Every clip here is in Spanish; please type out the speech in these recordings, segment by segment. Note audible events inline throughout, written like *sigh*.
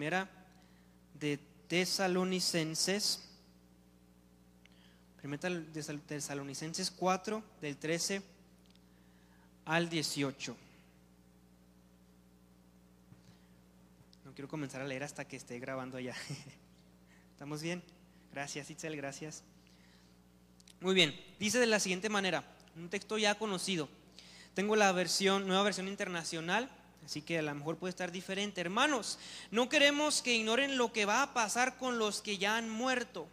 primera de Tesalonicenses, primera de Tesalonicenses 4, del 13 al 18. No quiero comenzar a leer hasta que esté grabando allá. *laughs* ¿Estamos bien? Gracias, Itzel, gracias. Muy bien, dice de la siguiente manera, un texto ya conocido. Tengo la versión, nueva versión internacional, así que a lo mejor puede estar diferente. Hermanos, no queremos que ignoren lo que va a pasar con los que ya han muerto,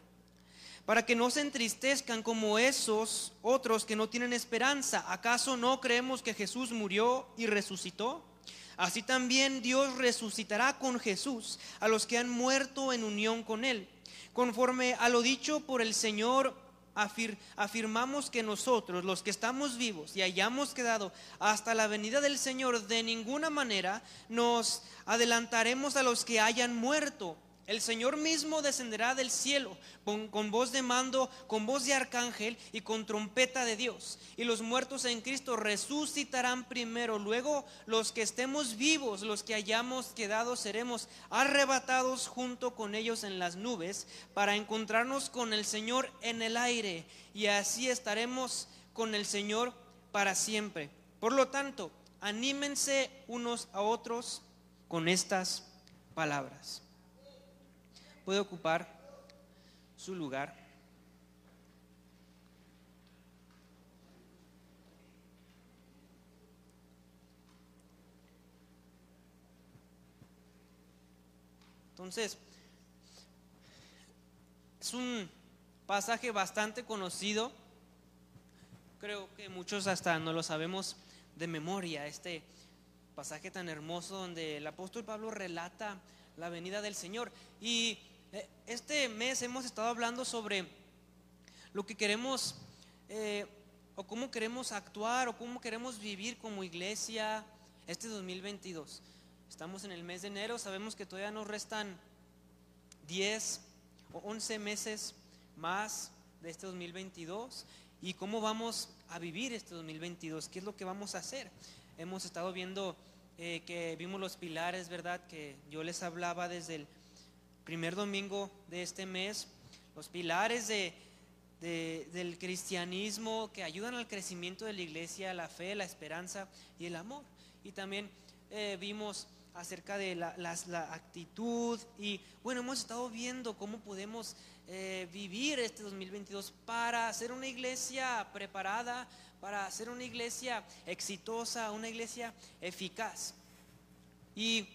para que no se entristezcan como esos otros que no tienen esperanza. ¿Acaso no creemos que Jesús murió y resucitó? Así también Dios resucitará con Jesús a los que han muerto en unión con Él. Conforme a lo dicho por el Señor, afirmamos que nosotros, los que estamos vivos y hayamos quedado hasta la venida del Señor, de ninguna manera nos adelantaremos a los que hayan muerto el Señor mismo descenderá del cielo con, voz de mando, con voz de arcángel y con trompeta de Dios. Y los muertos en Cristo resucitarán primero. Luego los que estemos vivos, los que hayamos quedado, seremos arrebatados junto con ellos en las nubes para encontrarnos con el Señor en el aire. Y así estaremos con el Señor para siempre. Por lo tanto, anímense unos a otros con estas palabras puede ocupar su lugar. Entonces, es un pasaje bastante conocido. Creo que muchos hasta no lo sabemos de memoria, este pasaje tan hermoso donde el apóstol Pablo relata la venida del Señor. Y este mes hemos estado hablando sobre lo que queremos eh, o cómo queremos actuar o cómo queremos vivir como iglesia este 2022. Estamos en el mes de enero, sabemos que todavía nos restan 10 o 11 meses más de este 2022 y cómo vamos a vivir este 2022, qué es lo que vamos a hacer. Hemos estado viendo eh, que vimos los pilares, ¿verdad? Que yo les hablaba desde el primer domingo de este mes, los pilares de, del cristianismo que ayudan al crecimiento de la iglesia, la fe, la esperanza y el amor. Y también eh, vimos acerca de la, actitud y bueno, hemos estado viendo cómo podemos eh, vivir este 2022 para ser una iglesia preparada, para ser una iglesia exitosa, una iglesia eficaz. Y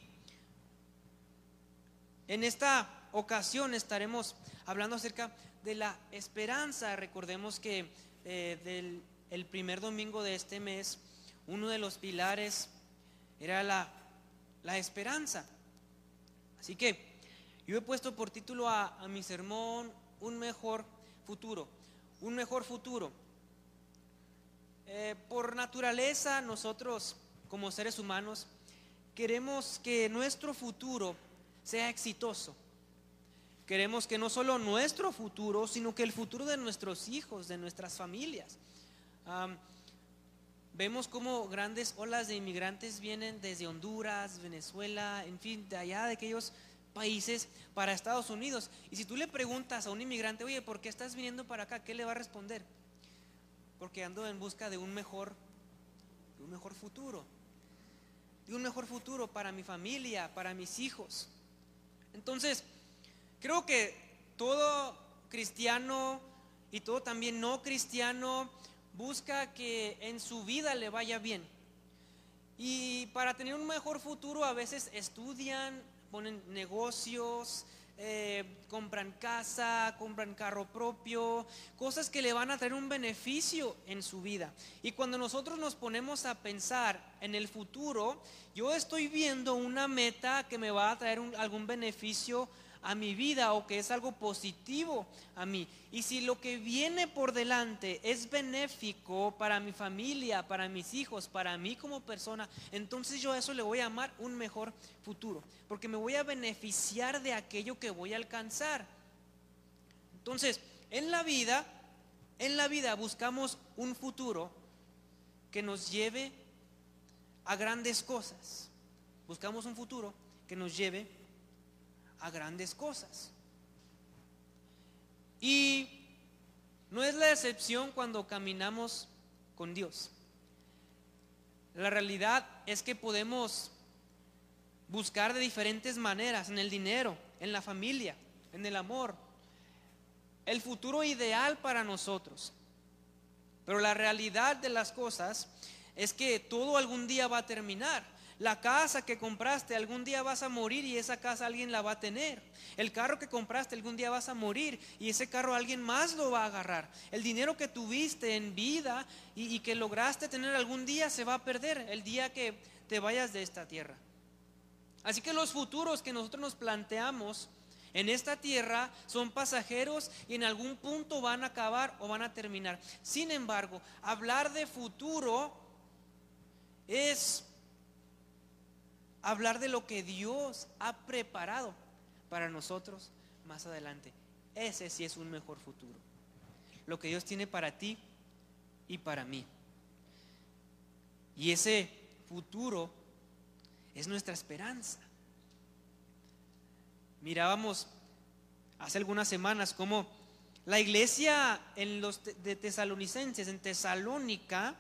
en esta ocasión estaremos hablando acerca de la esperanza. Recordemos que eh, del, el primer domingo de este mes, uno de los pilares era la, esperanza. Así que yo he puesto por título a, a mi sermón Un mejor futuro. Un mejor futuro. Eh, por naturaleza, nosotros como seres humanos queremos que nuestro futuro sea exitoso. Queremos que no solo nuestro futuro, sino que el futuro de nuestros hijos, de nuestras familias. vemos como grandes olas de inmigrantes vienen desde Honduras, Venezuela, en fin, de allá de aquellos países para Estados Unidos. Y si tú le preguntas a un inmigrante, oye, ¿por qué estás viniendo para acá? ¿Qué le va a responder? Porque ando en busca de un mejor, de un mejor futuro. De un mejor futuro para mi familia, para mis hijos. Entonces, creo que todo cristiano y todo también no cristiano busca que en su vida le vaya bien. Y para tener un mejor futuro a veces estudian, ponen negocios, eh, compran casa, compran carro propio, cosas que le van a traer un beneficio en su vida. Y cuando nosotros nos ponemos a pensar en el futuro, yo estoy viendo una meta que me va a traer algún beneficio a mi vida o que es algo positivo a mí. Y si lo que viene por delante es benéfico para mi familia, para mis hijos, para mí como persona, entonces yo a eso le voy a llamar un mejor futuro, porque me voy a beneficiar de aquello que voy a alcanzar. Entonces, en la vida, en la vida buscamos un futuro que nos lleve a grandes cosas. Buscamos un futuro que nos lleve a grandes cosas. Y no es la excepción cuando caminamos con Dios. La realidad es que podemos buscar de diferentes maneras, en el dinero, en la familia, en el amor, el futuro ideal para nosotros. Pero la realidad de las cosas es que todo algún día va a terminar. La casa que compraste algún día vas a morir y esa casa alguien la va a tener. El carro que compraste algún día vas a morir y ese carro alguien más lo va a agarrar. El dinero que tuviste en vida y, y que lograste tener algún día se va a perder el día que te vayas de esta tierra. Así que los futuros que nosotros nos planteamos en esta tierra son pasajeros y en algún punto van a acabar o van a terminar. Sin embargo, hablar de futuro es hablar de lo que Dios ha preparado para nosotros más adelante. Ese sí es un mejor futuro. Lo que Dios tiene para ti y para mí. Y ese futuro es nuestra esperanza. Mirábamos hace algunas semanas cómo la iglesia en los de tesalonicenses, en Tesalónica,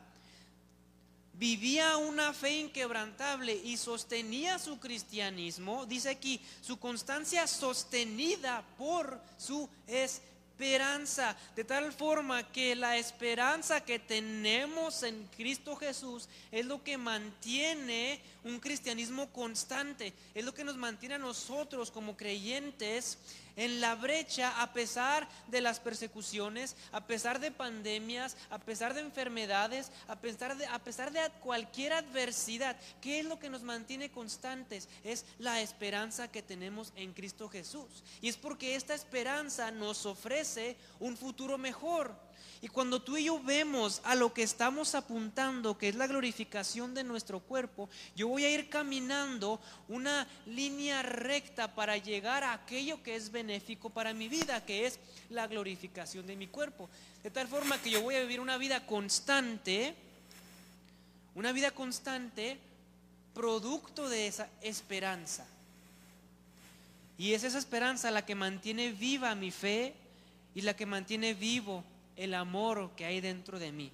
vivía una fe inquebrantable y sostenía su cristianismo, dice aquí, su constancia sostenida por su esperanza, de tal forma que la esperanza que tenemos en Cristo Jesús es lo que mantiene un cristianismo constante, es lo que nos mantiene a nosotros como creyentes en la brecha a pesar de las persecuciones, a pesar de pandemias, a pesar de enfermedades, a pesar de, a pesar de cualquier adversidad. ¿Qué es lo que nos mantiene constantes? Es la esperanza que tenemos en Cristo Jesús. Y es porque esta esperanza nos ofrece un futuro mejor. Y cuando tú y yo vemos a lo que estamos apuntando, que es la glorificación de nuestro cuerpo, yo voy a ir caminando una línea recta para llegar a aquello que es benéfico para mi vida, que es la glorificación de mi cuerpo. De tal forma que yo voy a vivir una vida constante, una vida constante, producto de esa esperanza. Y es esa esperanza la que mantiene viva mi fe y la que mantiene vivo el amor que hay dentro de mí.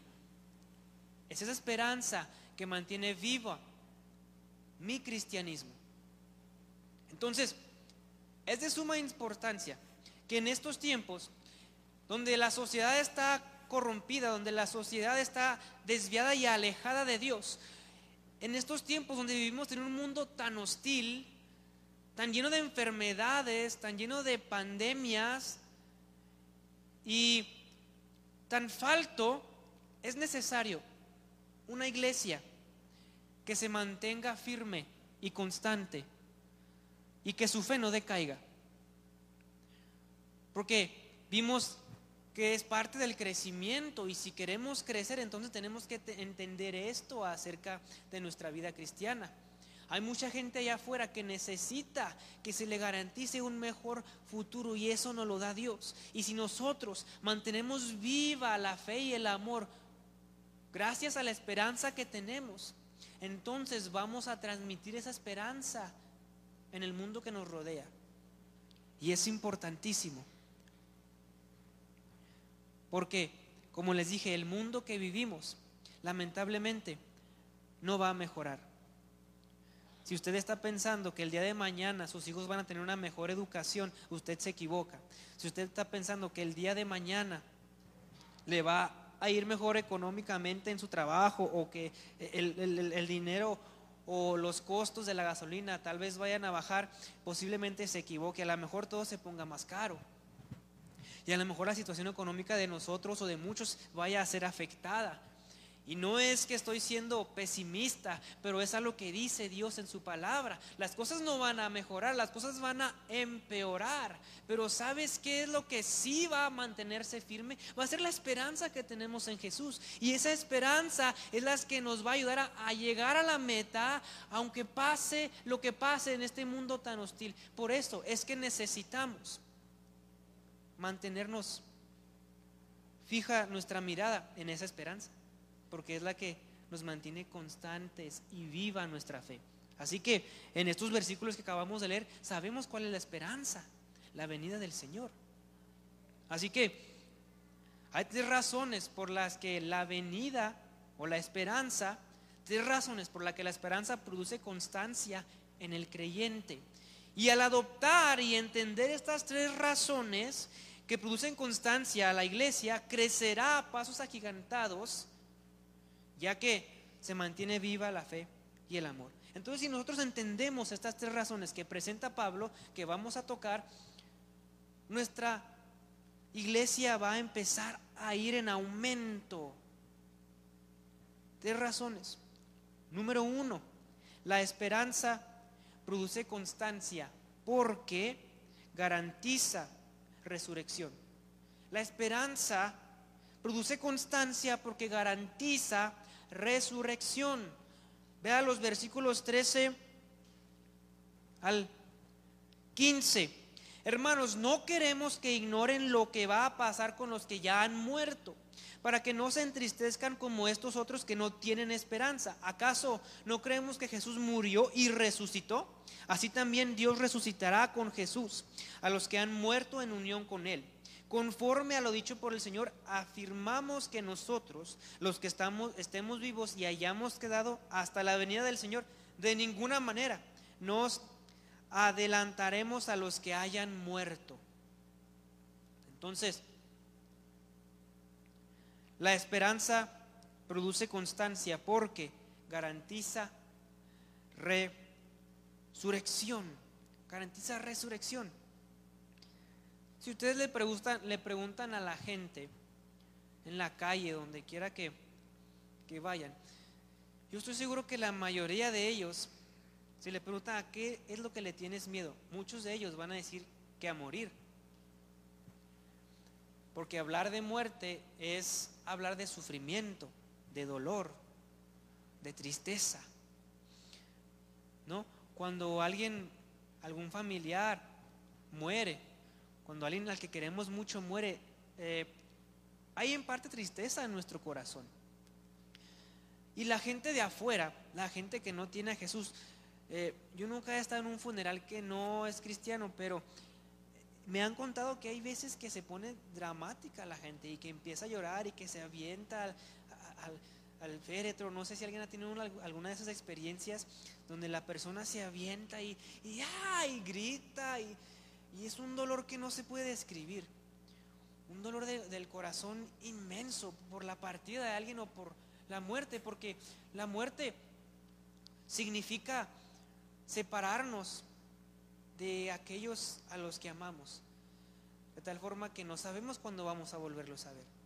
Es esa esperanza que mantiene viva mi cristianismo. Entonces, es de suma importancia que en estos tiempos, donde la sociedad está corrompida, donde la sociedad está desviada y alejada de Dios, en estos tiempos donde vivimos en un mundo tan hostil, tan lleno de enfermedades, tan lleno de pandemias, y tan falto, es necesario una iglesia que se mantenga firme y constante y que su fe no decaiga. Porque vimos que es parte del crecimiento y si queremos crecer entonces tenemos que entender esto acerca de nuestra vida cristiana. Hay mucha gente allá afuera que necesita que se le garantice un mejor futuro y eso no lo da Dios. Y si nosotros mantenemos viva la fe y el amor, gracias a la esperanza que tenemos, entonces vamos a transmitir esa esperanza en el mundo que nos rodea. Y es importantísimo. Porque, como les dije, el mundo que vivimos, lamentablemente, no va a mejorar. Si usted está pensando que el día de mañana sus hijos van a tener una mejor educación, usted se equivoca. Si usted está pensando que el día de mañana le va a ir mejor económicamente en su trabajo o que el, dinero o los costos de la gasolina tal vez vayan a bajar, posiblemente se equivoque. A lo mejor todo se ponga más caro. Y a lo mejor la situación económica de nosotros o de muchos vaya a ser afectada. Y no es que estoy siendo pesimista, pero es a lo que dice Dios en su palabra. Las cosas no van a mejorar, las cosas van a empeorar. Pero ¿sabes qué es lo que sí va a mantenerse firme? Va a ser la esperanza que tenemos en Jesús. Y esa esperanza es la que nos va a ayudar a, a llegar a la meta, aunque pase lo que pase en este mundo tan hostil. Por eso es que necesitamos mantenernos fija nuestra mirada en esa esperanza porque es la que nos mantiene constantes y viva nuestra fe. Así que en estos versículos que acabamos de leer, sabemos cuál es la esperanza, la venida del Señor. Así que hay tres razones por las que la venida o la esperanza, tres razones por las que la esperanza produce constancia en el creyente. Y al adoptar y entender estas tres razones que producen constancia a la iglesia, crecerá a pasos agigantados, ya que se mantiene viva la fe y el amor. Entonces, si nosotros entendemos estas tres razones que presenta Pablo, que vamos a tocar, nuestra iglesia va a empezar a ir en aumento. Tres razones. Número uno, la esperanza produce constancia porque garantiza resurrección. La esperanza produce constancia porque garantiza resurrección. Vea los versículos 13 al 15. Hermanos, no queremos que ignoren lo que va a pasar con los que ya han muerto, para que no se entristezcan como estos otros que no tienen esperanza. ¿Acaso no creemos que Jesús murió y resucitó? Así también Dios resucitará con Jesús a los que han muerto en unión con Él. Conforme a lo dicho por el Señor, afirmamos que nosotros, los que estamos, estemos vivos y hayamos quedado hasta la venida del Señor, de ninguna manera nos adelantaremos a los que hayan muerto. Entonces, la esperanza produce constancia porque garantiza resurrección, garantiza resurrección. Si ustedes le preguntan, le preguntan a la gente en la calle, donde quiera que, que vayan, yo estoy seguro que la mayoría de ellos, si le preguntan a qué es lo que le tienes miedo, muchos de ellos van a decir que a morir. Porque hablar de muerte es hablar de sufrimiento, de dolor, de tristeza. ¿No? Cuando alguien, algún familiar muere, cuando alguien al que queremos mucho muere, eh, hay en parte tristeza en nuestro corazón. Y la gente de afuera, la gente que no tiene a Jesús, eh, yo nunca he estado en un funeral que no es cristiano, pero me han contado que hay veces que se pone dramática la gente y que empieza a llorar y que se avienta al, féretro. No sé si alguien ha tenido alguna de esas experiencias donde la persona se avienta y, y, y grita y, y es un dolor que no se puede describir. Un dolor del corazón inmenso por la partida de alguien o por la muerte, porque la muerte significa separarnos de aquellos a los que amamos, de tal forma que no sabemos cuándo vamos a volverlos a ver.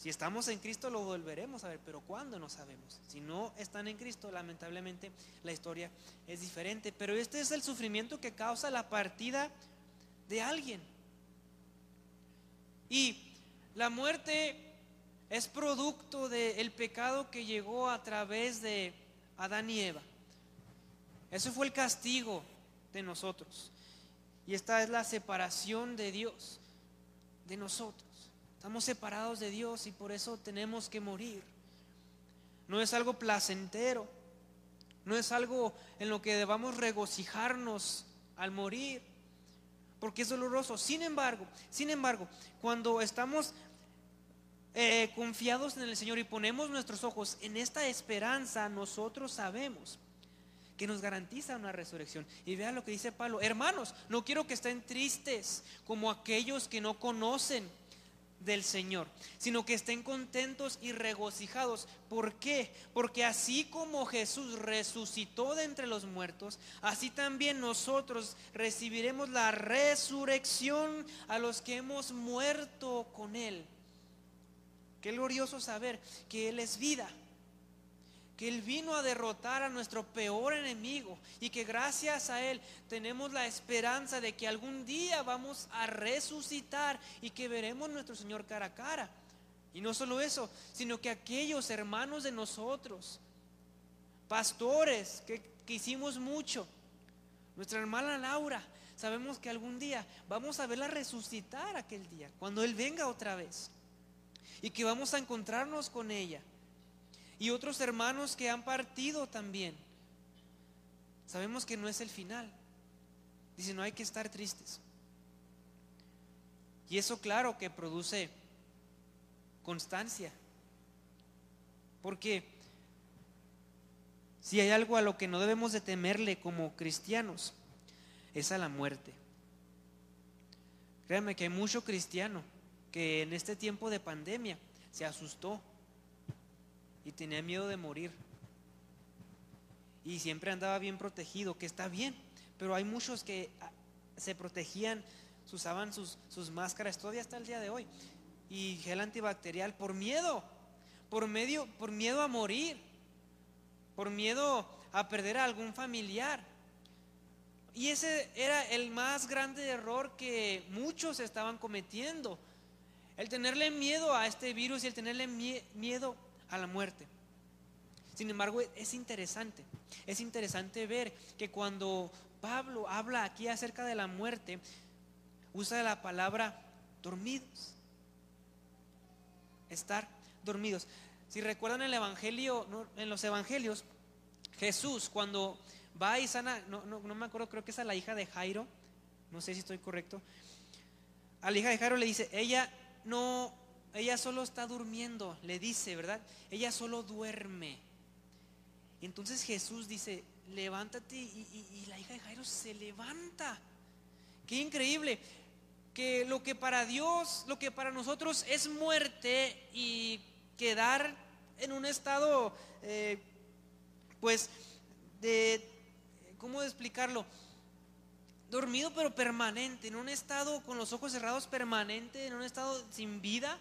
Si estamos en Cristo lo volveremos a ver, pero ¿cuándo no sabemos? Si no están en Cristo, lamentablemente la historia es diferente. Pero este es el sufrimiento que causa la partida de alguien. Y la muerte es producto del pecado que llegó a través de Adán y Eva. Ese fue el castigo de nosotros. Y esta es la separación de Dios, de nosotros. Estamos separados de Dios y por eso tenemos que morir. No es algo placentero, no es algo en lo que debamos regocijarnos al morir porque es doloroso. Sin embargo, sin embargo, cuando estamos eh, confiados en el Señor y ponemos nuestros ojos en esta esperanza, nosotros sabemos que nos garantiza una resurrección. Y vean lo que dice Pablo, hermanos, no quiero que estén tristes como aquellos que no conocen del Señor, sino que estén contentos y regocijados. ¿Por qué? Porque así como Jesús resucitó de entre los muertos, así también nosotros recibiremos la resurrección a los que hemos muerto con Él. Qué glorioso saber que Él es vida que Él vino a derrotar a nuestro peor enemigo y que gracias a Él tenemos la esperanza de que algún día vamos a resucitar y que veremos nuestro Señor cara a cara. Y no solo eso, sino que aquellos hermanos de nosotros, pastores que, que hicimos mucho, nuestra hermana Laura, sabemos que algún día vamos a verla resucitar aquel día, cuando Él venga otra vez. Y que vamos a encontrarnos con ella y otros hermanos que han partido también. sabemos que no es el final. Dice, no hay que estar tristes. Y eso claro que produce constancia. Porque si hay algo a lo que no debemos de temerle como cristianos, es a la muerte. Créanme que hay mucho cristiano que en este tiempo de pandemia se asustó y tenía miedo de morir. Y siempre andaba bien protegido, que está bien, pero hay muchos que ah, se protegían, usaban sus, sus máscaras todavía hasta el día de hoy y gel antibacterial por miedo, por medio, por miedo a morir, por miedo a perder a algún familiar. Y ese era el más grande error que muchos estaban cometiendo. El tenerle miedo a este virus y el tenerle miedo a la muerte. Sin embargo, es interesante. Es interesante ver que cuando Pablo habla aquí acerca de la muerte, usa la palabra dormidos. Estar dormidos. Si recuerdan el evangelio, en los evangelios, Jesús cuando va y sana, no, no, me acuerdo, creo que es a la hija de Jairo, no sé si estoy correcto, a la hija de Jairo le dice, ella no, ella solo está durmiendo, le dice, ¿verdad? Ella solo duerme. Entonces Jesús dice, levántate y, y la hija de Jairo se levanta. Qué increíble que lo que para Dios, lo que para nosotros es muerte y quedar en un estado, eh, pues, de, ¿cómo explicarlo? Dormido pero permanente, en un estado con los ojos cerrados permanente, en un estado sin vida.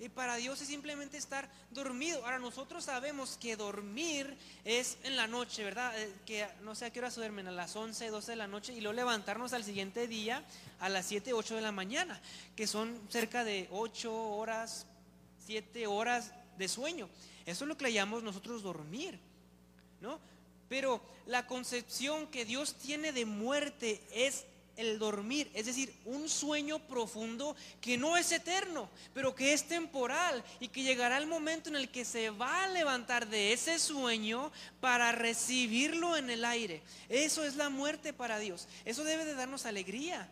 Y para Dios es simplemente estar dormido. Ahora nosotros sabemos que dormir es en la noche, ¿verdad? Eh, que no sé a qué hora se duermen, a las 11, 12 de la noche y luego levantarnos al siguiente día a las 7, 8 de la mañana, que son cerca de 8 horas, 7 horas de sueño. Eso es lo que le llamamos nosotros dormir, ¿no? Pero la concepción que Dios tiene de muerte es el dormir, es decir, un sueño profundo que no es eterno, pero que es temporal y que llegará el momento en el que se va a levantar de ese sueño para recibirlo en el aire. Eso es la muerte para Dios. Eso debe de darnos alegría.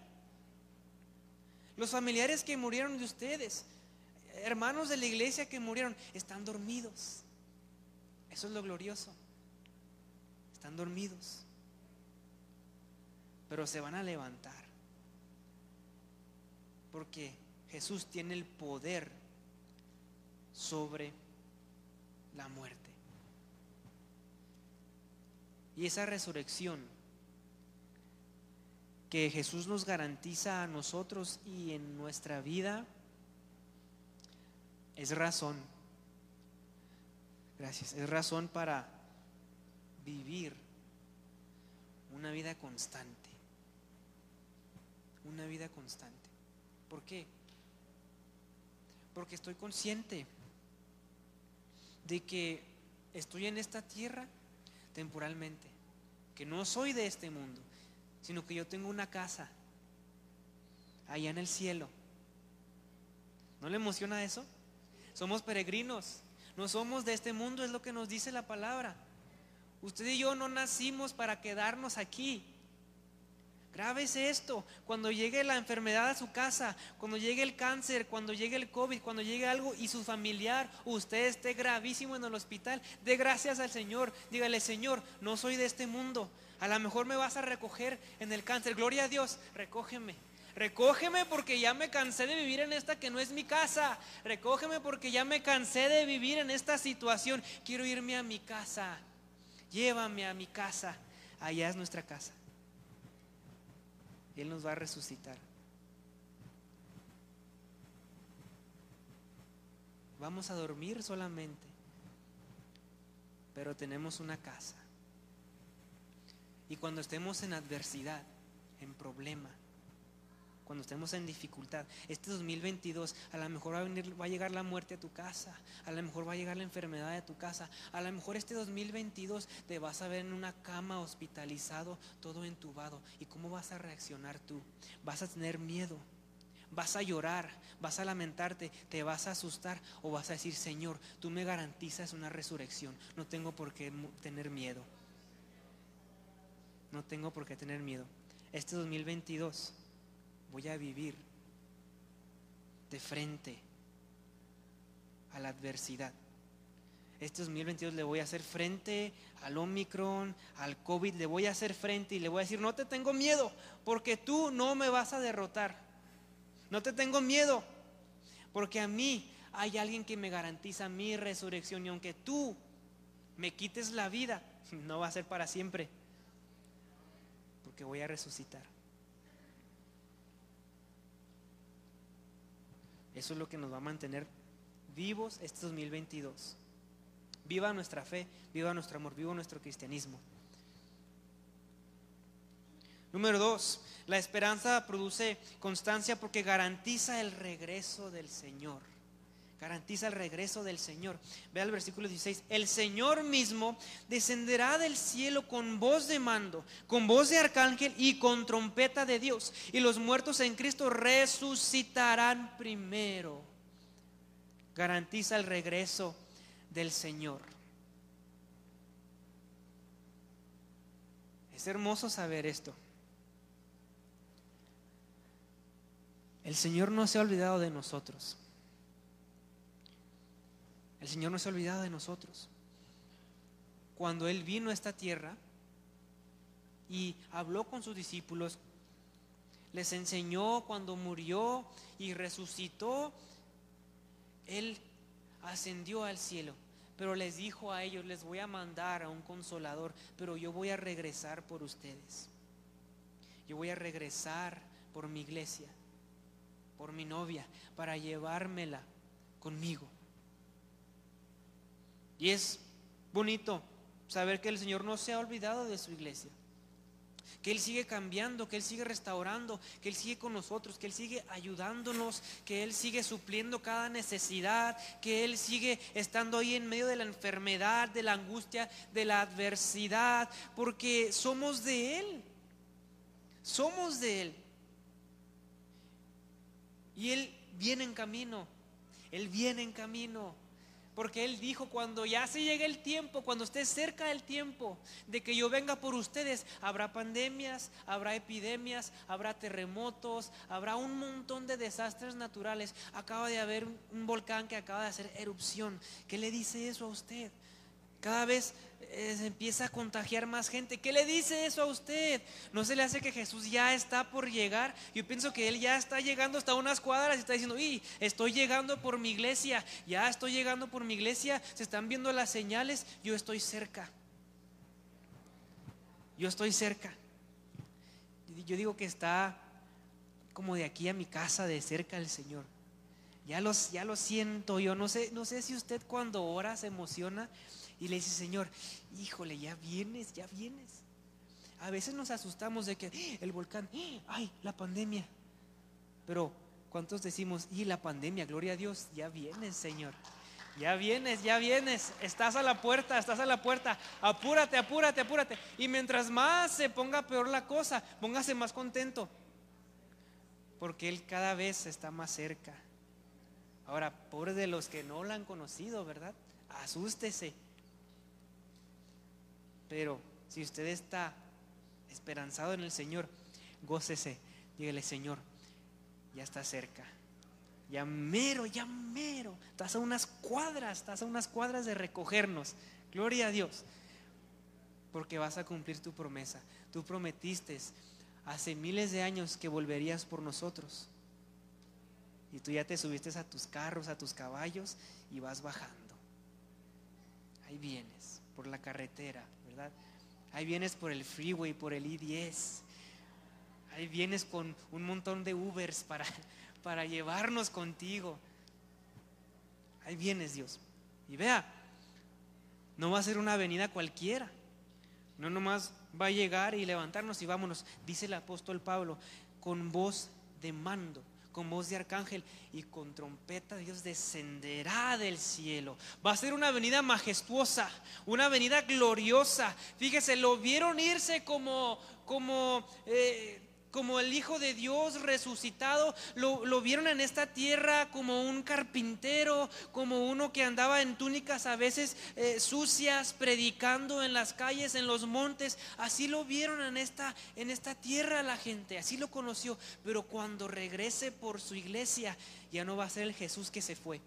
Los familiares que murieron de ustedes, hermanos de la iglesia que murieron, están dormidos. Eso es lo glorioso. Están dormidos pero se van a levantar. Porque Jesús tiene el poder sobre la muerte. Y esa resurrección que Jesús nos garantiza a nosotros y en nuestra vida es razón. Gracias. Es razón para vivir una vida constante una vida constante. ¿Por qué? Porque estoy consciente de que estoy en esta tierra temporalmente, que no soy de este mundo, sino que yo tengo una casa allá en el cielo. ¿No le emociona eso? Somos peregrinos, no somos de este mundo, es lo que nos dice la palabra. Usted y yo no nacimos para quedarnos aquí. Grábese esto. Cuando llegue la enfermedad a su casa, cuando llegue el cáncer, cuando llegue el COVID, cuando llegue algo y su familiar, usted esté gravísimo en el hospital, dé gracias al Señor. Dígale, Señor, no soy de este mundo. A lo mejor me vas a recoger en el cáncer. Gloria a Dios, recógeme. Recógeme porque ya me cansé de vivir en esta que no es mi casa. Recógeme porque ya me cansé de vivir en esta situación. Quiero irme a mi casa. Llévame a mi casa. Allá es nuestra casa. Él nos va a resucitar. Vamos a dormir solamente, pero tenemos una casa. Y cuando estemos en adversidad, en problema, cuando estemos en dificultad. Este 2022 a lo mejor va a, venir, va a llegar la muerte a tu casa, a lo mejor va a llegar la enfermedad a tu casa, a lo mejor este 2022 te vas a ver en una cama hospitalizado, todo entubado. ¿Y cómo vas a reaccionar tú? ¿Vas a tener miedo? ¿Vas a llorar? ¿Vas a lamentarte? ¿Te vas a asustar? ¿O vas a decir, Señor, tú me garantizas una resurrección? No tengo por qué tener miedo. no tengo por qué tener miedo. Este 2022 voy a vivir de frente a la adversidad. Este 2022 le voy a hacer frente al Omicron, al COVID, le voy a hacer frente y le voy a decir, no te tengo miedo, porque tú no me vas a derrotar. No te tengo miedo, porque a mí hay alguien que me garantiza mi resurrección y aunque tú me quites la vida, *laughs* no va a ser para siempre, porque voy a resucitar. Eso es lo que nos va a mantener vivos este 2022. Viva nuestra fe, viva nuestro amor, viva nuestro cristianismo. Número dos, la esperanza produce constancia porque garantiza el regreso del Señor. Garantiza el regreso del Señor. Vea el versículo 16. El Señor mismo descenderá del cielo con voz de mando, con voz de arcángel y con trompeta de Dios. Y los muertos en Cristo resucitarán primero. Garantiza el regreso del Señor. Es hermoso saber esto. El Señor no se ha olvidado de nosotros. El Señor no se ha olvidado de nosotros. Cuando Él vino a esta tierra y habló con sus discípulos, les enseñó cuando murió y resucitó, Él ascendió al cielo. Pero les dijo a ellos, les voy a mandar a un consolador, pero yo voy a regresar por ustedes. Yo voy a regresar por mi iglesia por mi novia, para llevármela conmigo. Y es bonito saber que el Señor no se ha olvidado de su iglesia, que Él sigue cambiando, que Él sigue restaurando, que Él sigue con nosotros, que Él sigue ayudándonos, que Él sigue supliendo cada necesidad, que Él sigue estando ahí en medio de la enfermedad, de la angustia, de la adversidad, porque somos de Él, somos de Él. Y Él viene en camino, Él viene en camino. Porque Él dijo, cuando ya se llegue el tiempo, cuando esté cerca del tiempo de que yo venga por ustedes, habrá pandemias, habrá epidemias, habrá terremotos, habrá un montón de desastres naturales. Acaba de haber un volcán que acaba de hacer erupción. ¿Qué le dice eso a usted? Cada vez se empieza a contagiar más gente. ¿Qué le dice eso a usted? ¿No se le hace que Jesús ya está por llegar? Yo pienso que Él ya está llegando hasta unas cuadras y está diciendo, y estoy llegando por mi iglesia, ya estoy llegando por mi iglesia, se están viendo las señales, yo estoy cerca. Yo estoy cerca. Yo digo que está como de aquí a mi casa, de cerca el Señor. Ya, los, ya lo siento, yo no sé, no sé si usted cuando ora se emociona y le dice, Señor, híjole, ya vienes, ya vienes. A veces nos asustamos de que el volcán, ay, la pandemia. Pero, ¿cuántos decimos, y la pandemia, gloria a Dios, ya vienes, Señor? Ya vienes, ya vienes, estás a la puerta, estás a la puerta, apúrate, apúrate, apúrate. Y mientras más se ponga peor la cosa, póngase más contento, porque Él cada vez está más cerca. Ahora, pobre de los que no lo han conocido, ¿verdad? Asústese. Pero si usted está esperanzado en el Señor, gócese. Dígale, Señor, ya está cerca. Ya mero, ya. Estás a unas cuadras, estás a unas cuadras de recogernos. Gloria a Dios. Porque vas a cumplir tu promesa. Tú prometiste hace miles de años que volverías por nosotros. Y tú ya te subiste a tus carros, a tus caballos y vas bajando. Ahí vienes por la carretera Ahí vienes por el freeway, por el I-10. Ahí vienes con un montón de Ubers para, *laughs* para llevarnos contigo. Ahí vienes, Dios. Y vea, no va a ser una avenida cualquiera. No nomás va a llegar y levantarnos y vámonos, dice el apóstol Pablo, con voz de mando con voz de arcángel y con trompeta Dios descenderá del cielo. Va a ser una avenida majestuosa, una avenida gloriosa. Fíjese, lo vieron irse como, como, eh, como el Hijo de Dios resucitado, lo, vieron en esta tierra como un carpintero, como uno que andaba en túnicas a veces eh, sucias, predicando en las calles, en los montes. Así lo vieron en esta, en esta tierra la gente, así lo conoció. Pero cuando regrese por su iglesia, ya no va a ser el Jesús que se fue,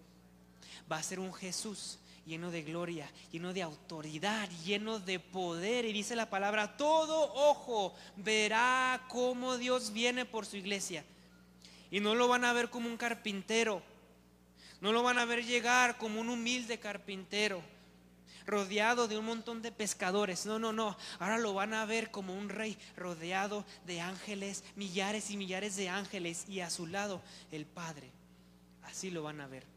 va a ser un Jesús lleno de gloria, lleno de autoridad, lleno de poder. Y dice la palabra, todo ojo verá cómo Dios viene por su iglesia. Y no lo van a ver como un carpintero, no lo van a ver llegar como un humilde carpintero, rodeado de un montón de pescadores. No, no, no. Ahora lo van a ver como un rey rodeado de ángeles, millares y millares de ángeles y a su lado el Padre. Así lo van a ver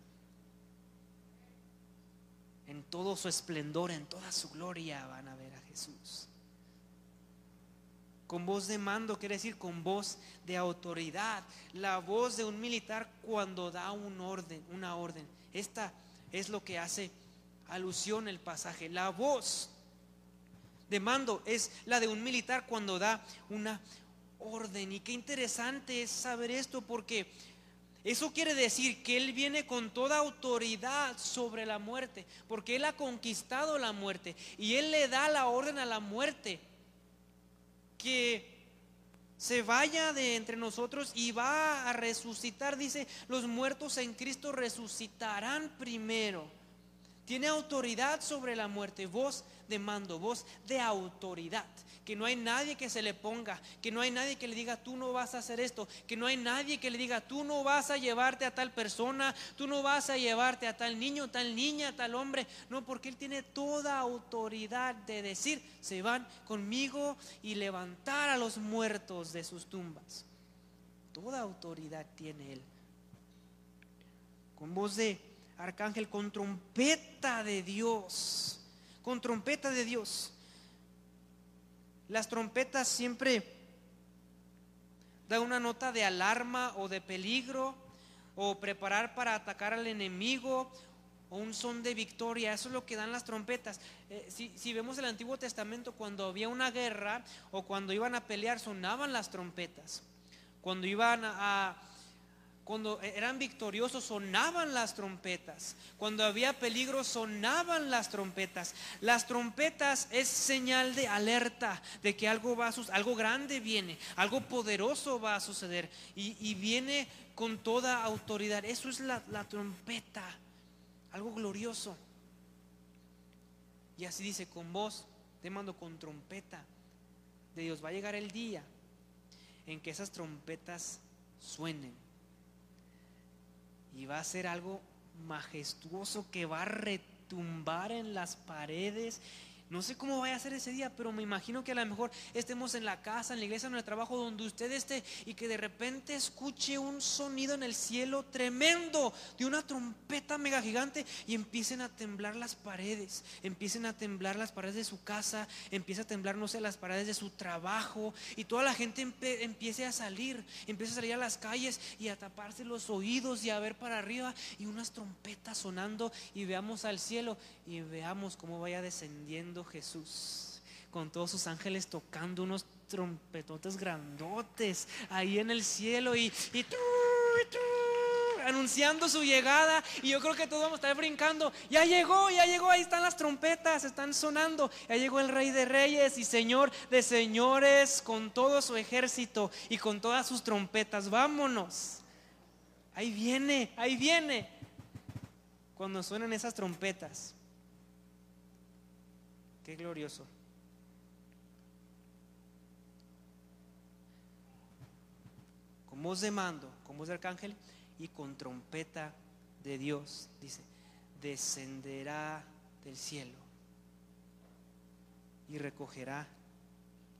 en todo su esplendor, en toda su gloria van a ver a Jesús. Con voz de mando quiere decir con voz de autoridad, la voz de un militar cuando da un orden, una orden. Esta es lo que hace alusión el pasaje. La voz de mando es la de un militar cuando da una orden. Y qué interesante es saber esto porque eso quiere decir que Él viene con toda autoridad sobre la muerte, porque Él ha conquistado la muerte y Él le da la orden a la muerte que se vaya de entre nosotros y va a resucitar. Dice, los muertos en Cristo resucitarán primero. Tiene autoridad sobre la muerte, voz de mando, voz de autoridad que no hay nadie que se le ponga, que no hay nadie que le diga, tú no vas a hacer esto, que no hay nadie que le diga, tú no vas a llevarte a tal persona, tú no vas a llevarte a tal niño, tal niña, tal hombre. No, porque Él tiene toda autoridad de decir, se van conmigo y levantar a los muertos de sus tumbas. Toda autoridad tiene Él. Con voz de arcángel, con trompeta de Dios, con trompeta de Dios. Las trompetas siempre dan una nota de alarma o de peligro o preparar para atacar al enemigo o un son de victoria. Eso es lo que dan las trompetas. Eh, si, vemos el Antiguo Testamento, cuando había una guerra o cuando iban a pelear, sonaban las trompetas. Cuando iban a, cuando eran victoriosos sonaban las trompetas. Cuando había peligro sonaban las trompetas. Las trompetas es señal de alerta de que algo va a suceder, algo grande viene, algo poderoso va a suceder y, viene con toda autoridad. Eso es la, la trompeta, algo glorioso. Y así dice, con voz, te mando con trompeta de Dios. Va a llegar el día en que esas trompetas suenen y va a ser algo majestuoso que va a retumbar en las paredes no sé cómo vaya a ser ese día, pero me imagino que a lo mejor estemos en la casa, en la iglesia, en el trabajo, donde usted esté y que de repente escuche un sonido en el cielo tremendo de una trompeta mega gigante y empiecen a temblar las paredes, empiecen a temblar las paredes de su casa, empieza a temblar, no sé, las paredes de su trabajo y toda la gente empiece a salir, empiece a salir a las calles y a taparse los oídos y a ver para arriba y unas trompetas sonando y veamos al cielo y veamos cómo vaya descendiendo Jesús con todos sus ángeles tocando unos trompetotes grandotes ahí en el cielo y, anunciando su llegada y yo creo que todos vamos a estar brincando. Ya llegó, ya llegó, ahí están las trompetas, están sonando. Ya llegó el rey de reyes y señor de señores con todo su ejército y con todas sus trompetas. Vámonos. Ahí viene, ahí viene. Cuando suenan esas trompetas. Qué glorioso. Con voz de mando, con voz de arcángel y con trompeta de Dios, dice, descenderá del cielo y recogerá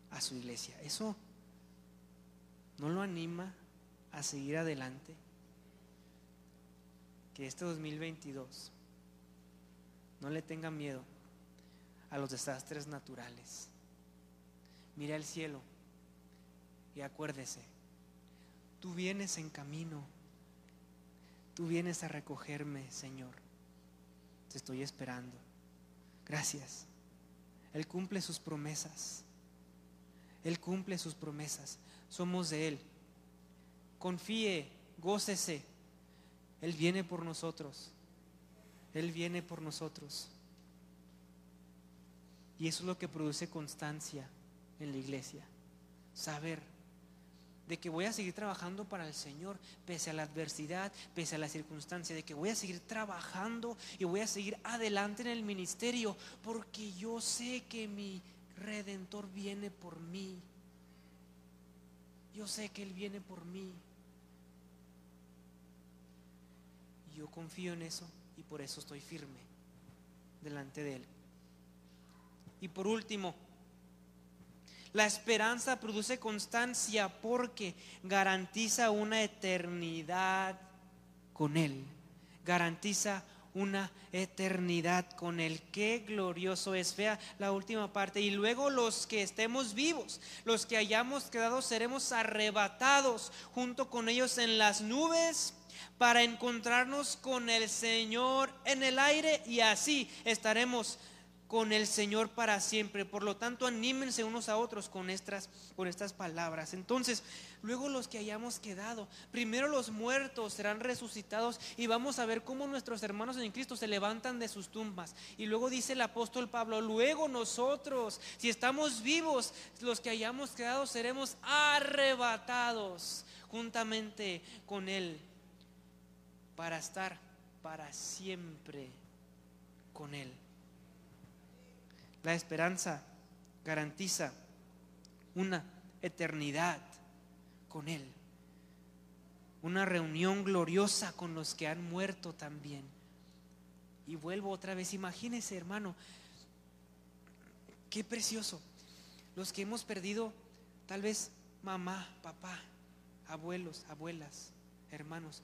a su iglesia. Eso no lo anima a seguir adelante. Que este 2022 no le tenga miedo a los desastres naturales. Mira el cielo y acuérdese, tú vienes en camino, tú vienes a recogerme, Señor. Te estoy esperando. Gracias. Él cumple sus promesas. Él cumple sus promesas. Somos de Él. Confíe, gócese. Él viene por nosotros. Él viene por nosotros. Y eso es lo que produce constancia en la iglesia. Saber de que voy a seguir trabajando para el Señor, pese a la adversidad, pese a la circunstancia, de que voy a seguir trabajando y voy a seguir adelante en el ministerio, porque yo sé que mi redentor viene por mí. Yo sé que Él viene por mí. Y yo confío en eso y por eso estoy firme delante de Él. Y por último, la esperanza produce constancia porque garantiza una eternidad con Él. Garantiza una eternidad con Él. Qué glorioso es. Vea la última parte. Y luego los que estemos vivos, los que hayamos quedado, seremos arrebatados junto con ellos en las nubes para encontrarnos con el Señor en el aire y así estaremos con el Señor para siempre. Por lo tanto, anímense unos a otros con estas, con estas palabras. Entonces, luego los que hayamos quedado, primero los muertos serán resucitados y vamos a ver cómo nuestros hermanos en Cristo se levantan de sus tumbas. Y luego dice el apóstol Pablo, luego nosotros, si estamos vivos, los que hayamos quedado seremos arrebatados juntamente con Él para estar para siempre con Él. La esperanza garantiza una eternidad con Él, una reunión gloriosa con los que han muerto también. Y vuelvo otra vez, imagínese hermano, qué precioso, los que hemos perdido tal vez mamá, papá, abuelos, abuelas, hermanos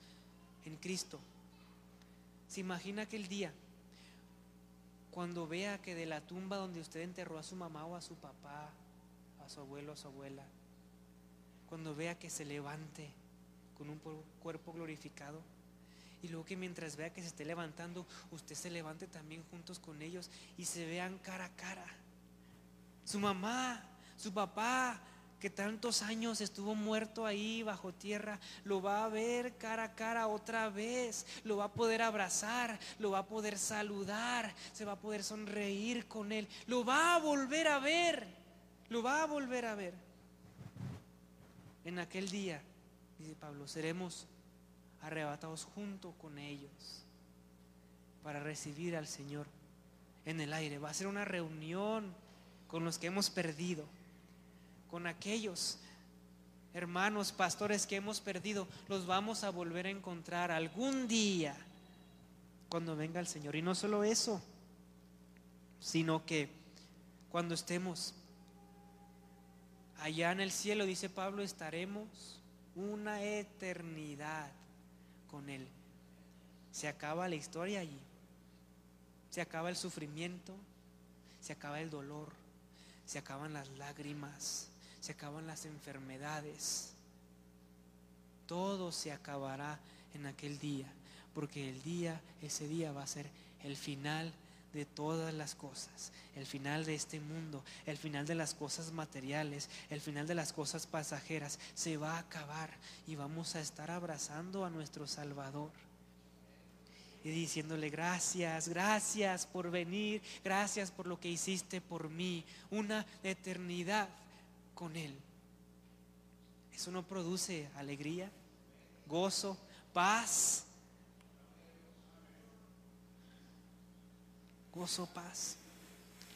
en Cristo. ¿Se imagina aquel día? Cuando vea que de la tumba donde usted enterró a su mamá o a su papá, a su abuelo o a su abuela, cuando vea que se levante con un cuerpo glorificado, y luego que mientras vea que se esté levantando, usted se levante también juntos con ellos y se vean cara a cara. Su mamá, su papá, que tantos años estuvo muerto ahí bajo tierra, lo va a ver cara a cara otra vez, lo va a poder abrazar, lo va a poder saludar, se va a poder sonreír con él, lo va a volver a ver, lo va a volver a ver. En aquel día, dice Pablo, seremos arrebatados junto con ellos para recibir al Señor en el aire. Va a ser una reunión con los que hemos perdido con aquellos hermanos, pastores que hemos perdido, los vamos a volver a encontrar algún día cuando venga el Señor. Y no solo eso, sino que cuando estemos allá en el cielo, dice Pablo, estaremos una eternidad con Él. Se acaba la historia allí. Se acaba el sufrimiento, se acaba el dolor, se acaban las lágrimas, se acaban las enfermedades. Todo se acabará en aquel día, porque el día, ese día va a ser el final de todas las cosas, el final de este mundo, el final de las cosas materiales, el final de las cosas pasajeras, se va a acabar y vamos a estar abrazando a nuestro Salvador y diciéndole gracias, gracias por venir, gracias por lo que hiciste por mí, una eternidad con Él. Eso no produce alegría, gozo, paz. Gozo, paz.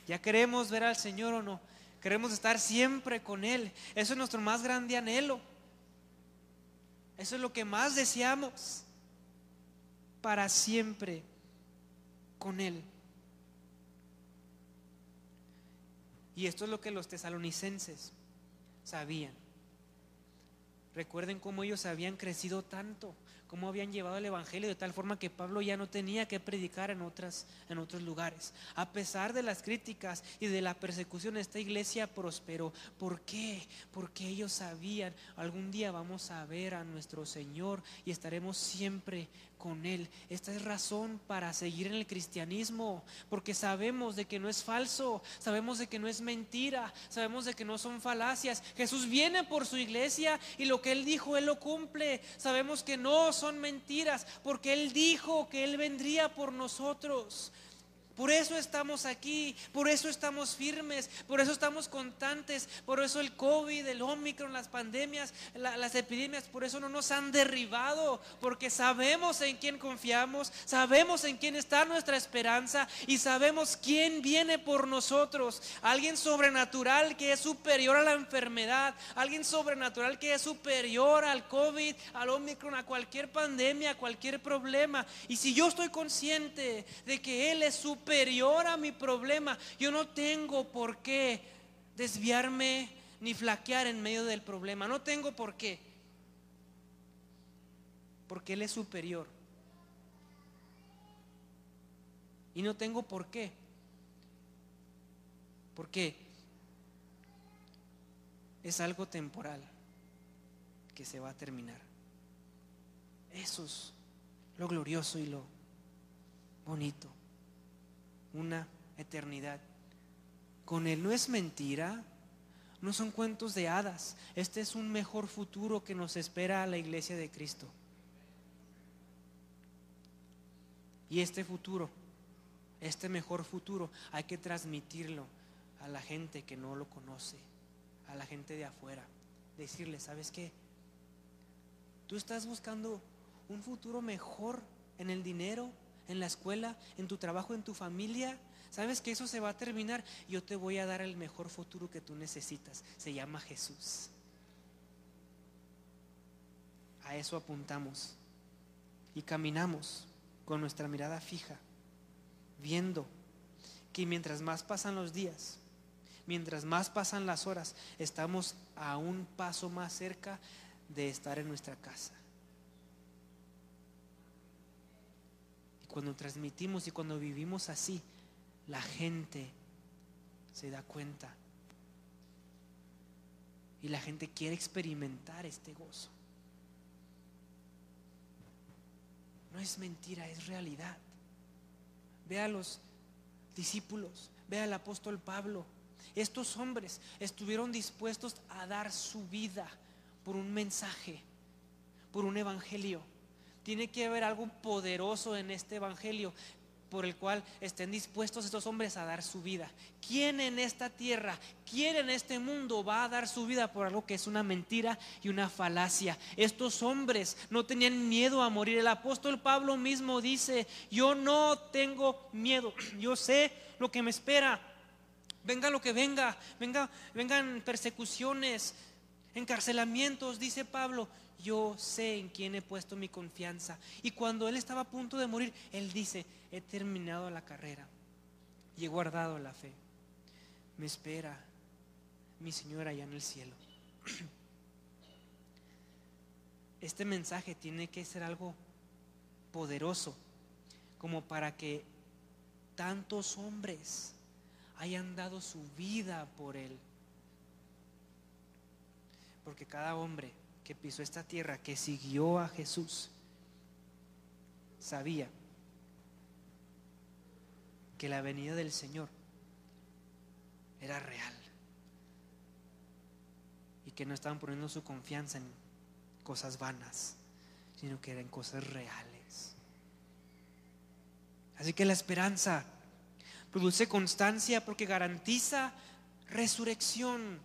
Ya queremos ver al Señor o no. Queremos estar siempre con Él. Eso es nuestro más grande anhelo. Eso es lo que más deseamos. Para siempre con Él. Y esto es lo que los tesalonicenses sabían. Recuerden cómo ellos habían crecido tanto, cómo habían llevado el Evangelio de tal forma que Pablo ya no tenía que predicar en, otras, en otros lugares. A pesar de las críticas y de la persecución, esta iglesia prosperó. ¿Por qué? Porque ellos sabían, algún día vamos a ver a nuestro Señor y estaremos siempre con Él. Esta es razón para seguir en el cristianismo, porque sabemos de que no es falso, sabemos de que no es mentira, sabemos de que no son falacias. Jesús viene por su iglesia y lo que Él dijo, Él lo cumple. Sabemos que no son mentiras, porque Él dijo que Él vendría por nosotros. Por eso estamos aquí, por eso estamos firmes, por eso estamos constantes, por eso el COVID, el Omicron, las pandemias, las epidemias, por eso no nos han derribado, porque sabemos en quién confiamos, sabemos en quién está nuestra esperanza y sabemos quién viene por nosotros. Alguien sobrenatural que es superior a la enfermedad, alguien sobrenatural que es superior al COVID, al Omicron, a cualquier pandemia, a cualquier problema. Y si yo estoy consciente de que Él es superior, superior a mi problema. Yo no tengo por qué desviarme ni flaquear en medio del problema. No tengo por qué. Porque Él es superior. Y no tengo por qué. Porque es algo temporal que se va a terminar. Eso es lo glorioso y lo bonito una eternidad. Con Él no es mentira, no son cuentos de hadas. Este es un mejor futuro que nos espera a la iglesia de Cristo. Y este futuro, este mejor futuro, hay que transmitirlo a la gente que no lo conoce, a la gente de afuera. Decirle, ¿sabes qué? Tú estás buscando un futuro mejor en el dinero, en la escuela, en tu trabajo, en tu familia, sabes que eso se va a terminar. Yo te voy a dar el mejor futuro que tú necesitas. Se llama Jesús. A eso apuntamos y caminamos con nuestra mirada fija, viendo que mientras más pasan los días, mientras más pasan las horas, estamos a un paso más cerca de estar en nuestra casa. Cuando transmitimos y cuando vivimos así, la gente se da cuenta. Y la gente quiere experimentar este gozo. No es mentira, es realidad. Ve a los discípulos, ve al apóstol Pablo. Estos hombres estuvieron dispuestos a dar su vida por un mensaje, por un evangelio. Tiene que haber algo poderoso en este Evangelio por el cual estén dispuestos estos hombres a dar su vida. ¿Quién en esta tierra, quién en este mundo va a dar su vida por algo que es una mentira y una falacia? Estos hombres no tenían miedo a morir. El apóstol Pablo mismo dice, yo no tengo miedo, *clears throat* yo sé lo que me espera. Venga lo que venga, venga, vengan persecuciones, encarcelamientos, dice Pablo yo sé en quién he puesto mi confianza. Y cuando él estaba a punto de morir, él dice, he terminado la carrera y he guardado la fe. Me espera mi Señor allá en el cielo. *clears throat* Este mensaje tiene que ser algo poderoso como para que tantos hombres hayan dado su vida por él. Porque cada hombre que pisó esta tierra, que siguió a Jesús, sabía que la venida del Señor era real y que no estaban poniendo su confianza en cosas vanas, sino que eran cosas reales. Así que la esperanza produce constancia porque garantiza resurrección.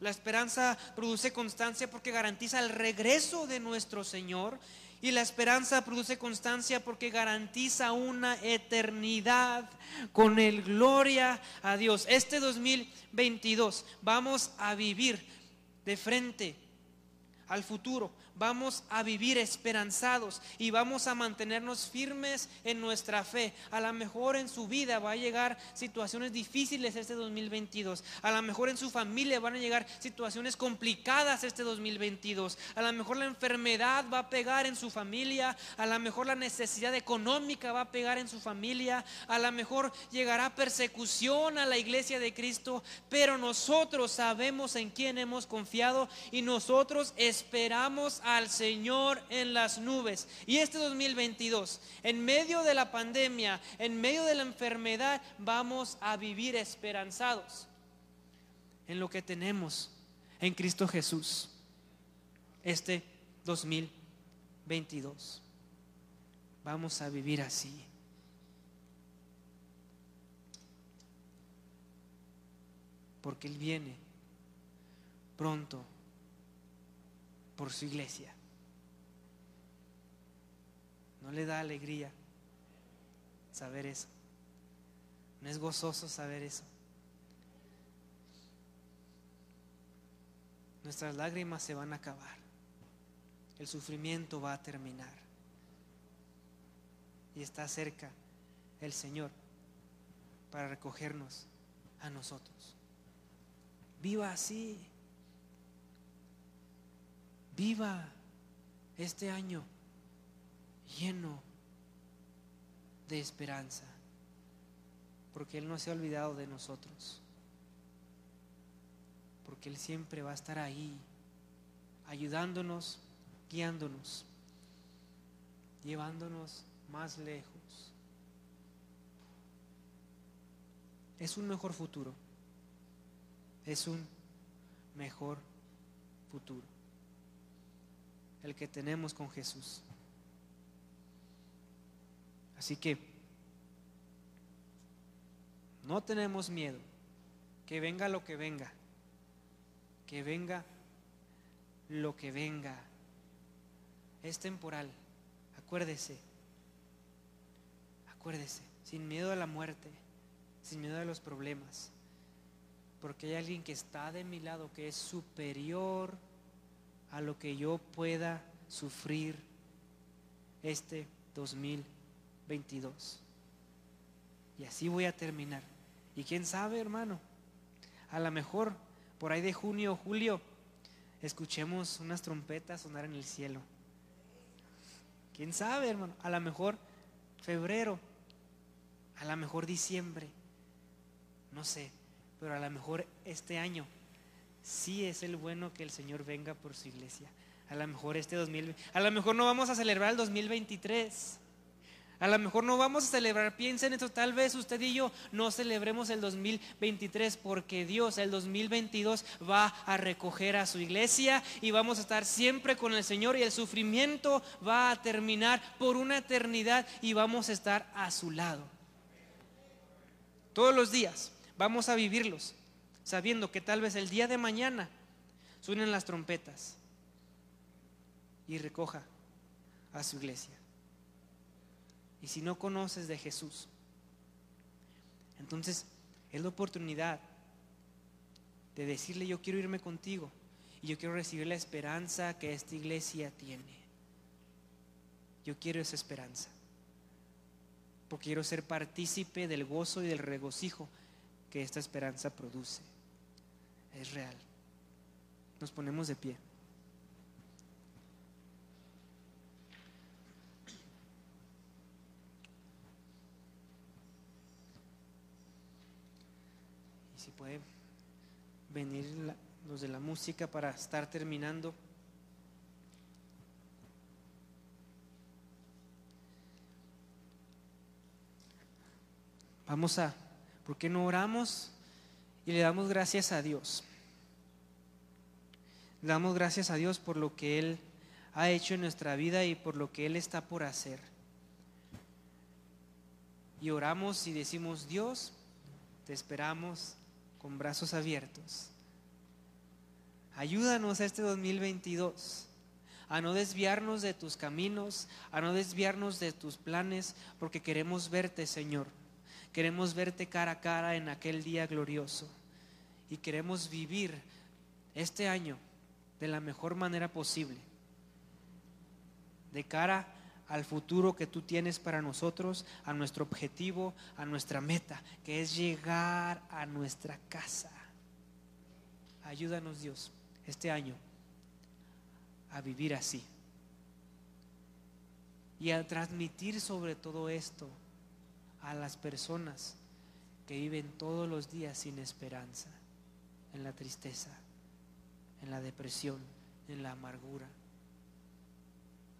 La esperanza produce constancia porque garantiza el regreso de nuestro Señor. Y la esperanza produce constancia porque garantiza una eternidad con el gloria a Dios. Este 2022 vamos a vivir de frente al futuro vamos a vivir esperanzados y vamos a mantenernos firmes en nuestra fe. A lo mejor en su vida va a llegar situaciones difíciles este 2022. A lo mejor en su familia van a llegar situaciones complicadas este 2022. A lo mejor la enfermedad va a pegar en su familia. A lo mejor la necesidad económica va a pegar en su familia. A lo mejor llegará persecución a la iglesia de Cristo. Pero nosotros sabemos en quién hemos confiado y nosotros esperamos al Señor en las nubes. Y este 2022, en medio de la pandemia, en medio de la enfermedad, vamos a vivir esperanzados en lo que tenemos en Cristo Jesús. Este 2022. Vamos a vivir así. Porque Él viene pronto por su iglesia. ¿No le da alegría saber eso? ¿No es gozoso saber eso? Nuestras lágrimas se van a acabar. El sufrimiento va a terminar. Y está cerca el Señor para recogernos a nosotros. Viva así. Viva este año lleno de esperanza, porque Él no se ha olvidado de nosotros, porque Él siempre va a estar ahí, ayudándonos, guiándonos, llevándonos más lejos. Es un mejor futuro, es un mejor futuro el que tenemos con Jesús. Así que no tenemos miedo, que venga lo que venga, que venga lo que venga. Es temporal, acuérdese, acuérdese, sin miedo a la muerte, sin miedo a los problemas, porque hay alguien que está de mi lado, que es superior a lo que yo pueda sufrir este 2022. Y así voy a terminar. Y quién sabe, hermano, a lo mejor por ahí de junio o julio escuchemos unas trompetas sonar en el cielo. Quién sabe, hermano, a lo mejor febrero, a lo mejor diciembre, no sé, pero a lo mejor este año sí es el bueno que el Señor venga por su iglesia. A lo mejor este 2020, a lo mejor no vamos a celebrar el 2023. A lo mejor no vamos a celebrar, piensen esto, tal vez usted y yo no celebremos el 2023 porque Dios el 2022 va a recoger a su iglesia y vamos a estar siempre con el Señor y el sufrimiento va a terminar por una eternidad y vamos a estar a su lado. Todos los días vamos a vivirlos sabiendo que tal vez el día de mañana suenen las trompetas y recoja a su iglesia. Y si no conoces de Jesús, entonces es la oportunidad de decirle yo quiero irme contigo y yo quiero recibir la esperanza que esta iglesia tiene. Yo quiero esa esperanza. Porque quiero ser partícipe del gozo y del regocijo que esta esperanza produce es real. Nos ponemos de pie. Y si puede venir los de la música para estar terminando. Vamos a, ¿por qué no oramos y le damos gracias a Dios? Le damos gracias a Dios por lo que Él ha hecho en nuestra vida y por lo que Él está por hacer. Y oramos y decimos, Dios, te esperamos con brazos abiertos. Ayúdanos este 2022 a no desviarnos de tus caminos, a no desviarnos de tus planes, porque queremos verte, Señor. Queremos verte cara a cara en aquel día glorioso. Y queremos vivir este año de la mejor manera posible, de cara al futuro que tú tienes para nosotros, a nuestro objetivo, a nuestra meta, que es llegar a nuestra casa. Ayúdanos Dios este año a vivir así y a transmitir sobre todo esto a las personas que viven todos los días sin esperanza, en la tristeza en la depresión, en la amargura.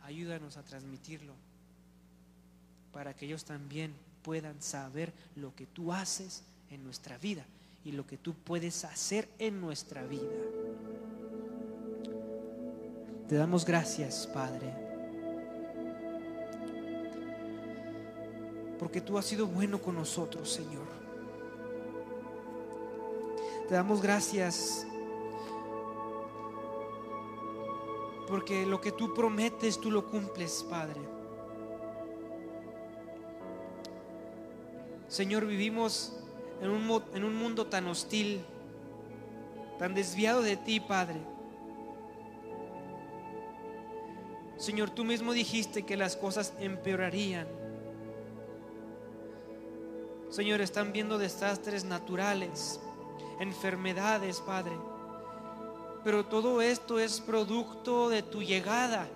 Ayúdanos a transmitirlo para que ellos también puedan saber lo que tú haces en nuestra vida y lo que tú puedes hacer en nuestra vida. Te damos gracias, Padre, porque tú has sido bueno con nosotros, Señor. Te damos gracias porque lo que tú prometes, tú lo cumples, Padre. Señor, vivimos en un, en un mundo tan hostil, tan desviado de ti, Padre. Señor, tú mismo dijiste que las cosas empeorarían. Señor, están viendo desastres naturales, enfermedades, Padre. Pero todo esto es producto de tu llegada.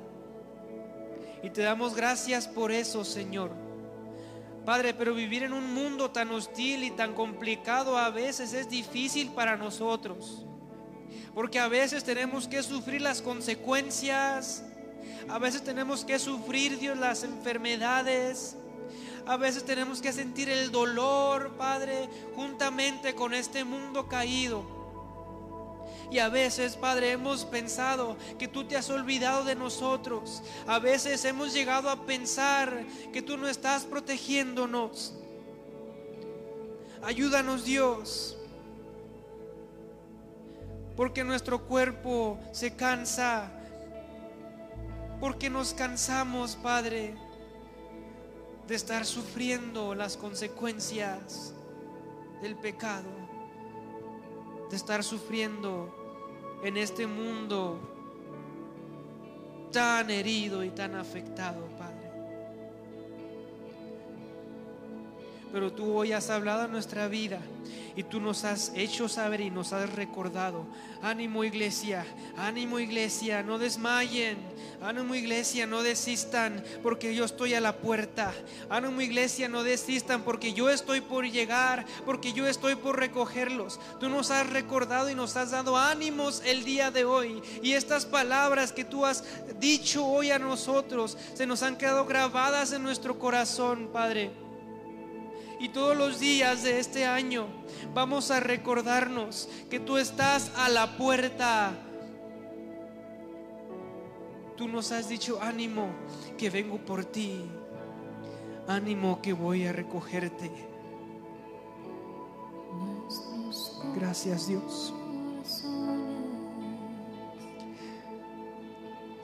Y te damos gracias por eso, Señor. Padre, pero vivir en un mundo tan hostil y tan complicado a veces es difícil para nosotros. Porque a veces tenemos que sufrir las consecuencias. A veces tenemos que sufrir, Dios, las enfermedades. A veces tenemos que sentir el dolor, Padre, juntamente con este mundo caído. Y a veces, Padre, hemos pensado que tú te has olvidado de nosotros. A veces hemos llegado a pensar que tú no estás protegiéndonos. Ayúdanos, Dios. Porque nuestro cuerpo se cansa. Porque nos cansamos, Padre, de estar sufriendo las consecuencias del pecado. De estar sufriendo en este mundo tan herido y tan afectado, Pero tú hoy has hablado en nuestra vida y tú nos has hecho saber y nos has recordado. Ánimo iglesia, ánimo iglesia, no desmayen. Ánimo iglesia, no desistan porque yo estoy a la puerta. Ánimo iglesia, no desistan porque yo estoy por llegar, porque yo estoy por recogerlos. Tú nos has recordado y nos has dado ánimos el día de hoy. Y estas palabras que tú has dicho hoy a nosotros se nos han quedado grabadas en nuestro corazón, Padre. Y todos los días de este año vamos a recordarnos que tú estás a la puerta. Tú nos has dicho, ánimo, que vengo por ti. Ánimo, que voy a recogerte. Gracias Dios.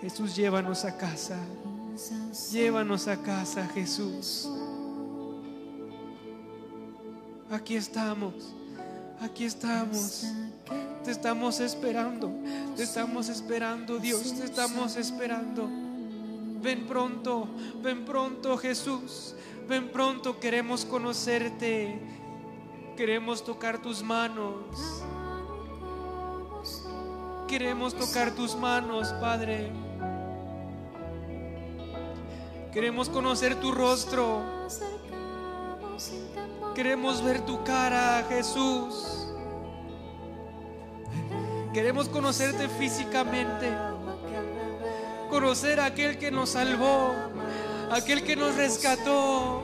Jesús, llévanos a casa. Llévanos a casa, Jesús. Aquí estamos, aquí estamos. Te estamos esperando, te estamos esperando, Dios, te estamos esperando. Ven pronto, ven pronto, Jesús. Ven pronto, queremos conocerte. Queremos tocar tus manos. Queremos tocar tus manos, Padre. Queremos conocer tu rostro. Queremos ver tu cara, Jesús. Queremos conocerte físicamente. Conocer a aquel que nos salvó, aquel que nos rescató,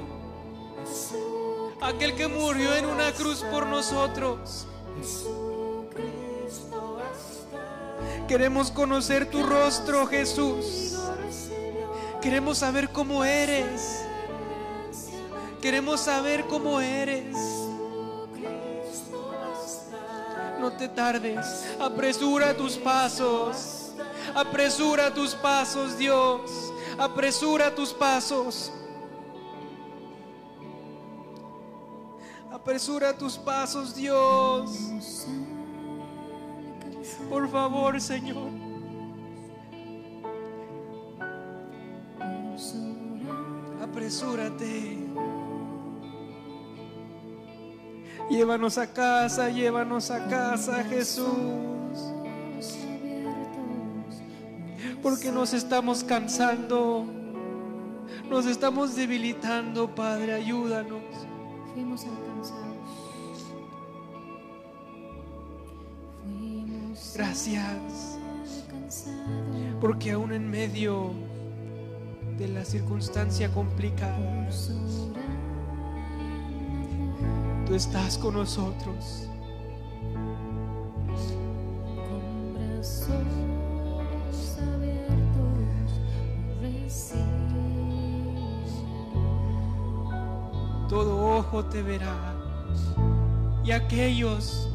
aquel que murió en una cruz por nosotros. Queremos conocer tu rostro, Jesús. Queremos saber cómo eres. Queremos saber cómo eres. No te tardes. Apresura tus pasos. Apresura tus pasos, Dios. Apresura tus pasos. Apresura tus pasos, Dios. Por favor, Señor. Apresúrate. Llévanos a casa, llévanos a casa, Jesús. Porque nos estamos cansando, nos estamos debilitando, Padre, ayúdanos. Fuimos alcanzados. Gracias. Porque aún en medio de la circunstancia complicada, tú estás con nosotros. Con brazos abiertos. Todo ojo te verá. Y aquellos,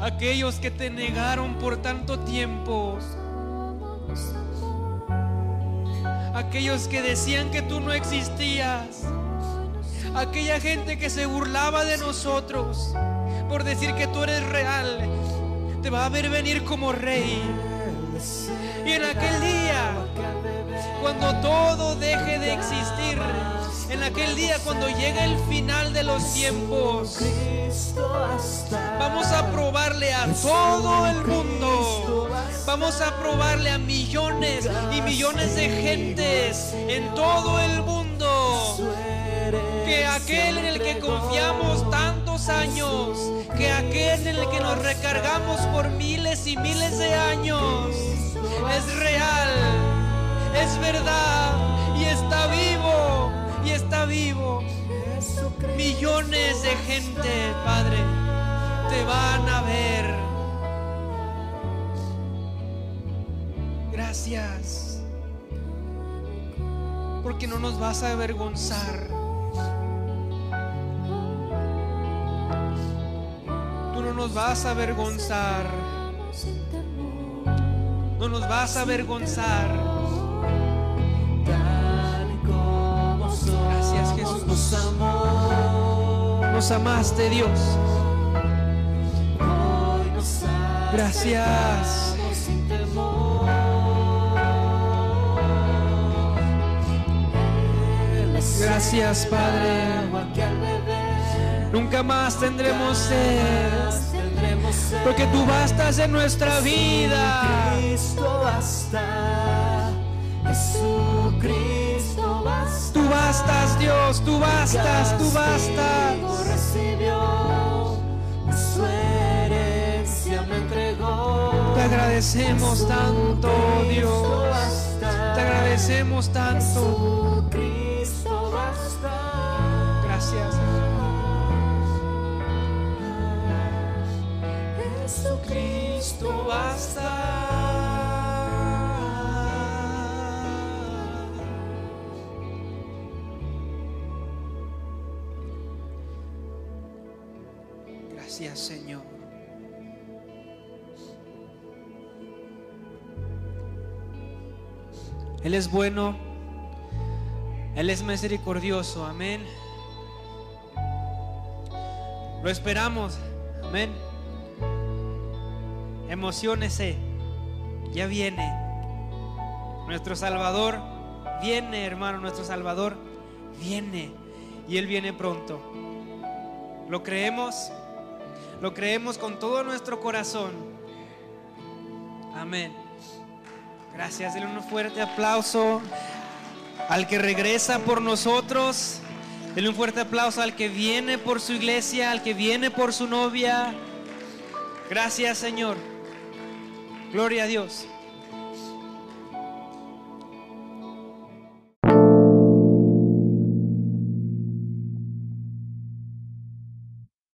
aquellos que te negaron por tanto tiempo, aquellos que decían que tú no existías, aquella gente que se burlaba de nosotros por decir que tú eres real, te va a ver venir como rey. Y en aquel día, cuando todo deje de existir, en aquel día cuando llegue el final de los tiempos, vamos a probarle a todo el mundo. Vamos a probarle a millones y millones de gentes en todo el mundo que aquel en el que confiamos tantos años, que aquel en el que nos recargamos por miles y miles de años, es real, es verdad y está vivo, y está vivo. Millones de gente, Padre, te van a ver. Gracias, porque no nos vas a avergonzar. Nos vas a avergonzar. No nos vas a avergonzar. Gracias Jesús. Nos amaste Dios. Gracias. Gracias Padre. Nunca más tendremos sed. Porque tú bastas en nuestra vida. Cristo basta, Jesucristo basta. Tú bastas Dios, tú bastas, tú bastas. Recibió, su herencia me entregó. Te agradecemos tanto Dios. Te agradecemos tanto. Jesucristo basta. Jesucristo basta. Gracias Señor. Él es bueno, Él es misericordioso, amén. Lo esperamos, amén. Emocionese, ya viene. Nuestro Salvador viene, hermano, nuestro Salvador viene y Él viene pronto. ¿Lo creemos? Lo creemos con todo nuestro corazón. Amén. Gracias, denle un fuerte aplauso al que regresa por nosotros. Denle un fuerte aplauso al que viene por su iglesia, al que viene por su novia. Gracias, Señor. Gloria a Dios.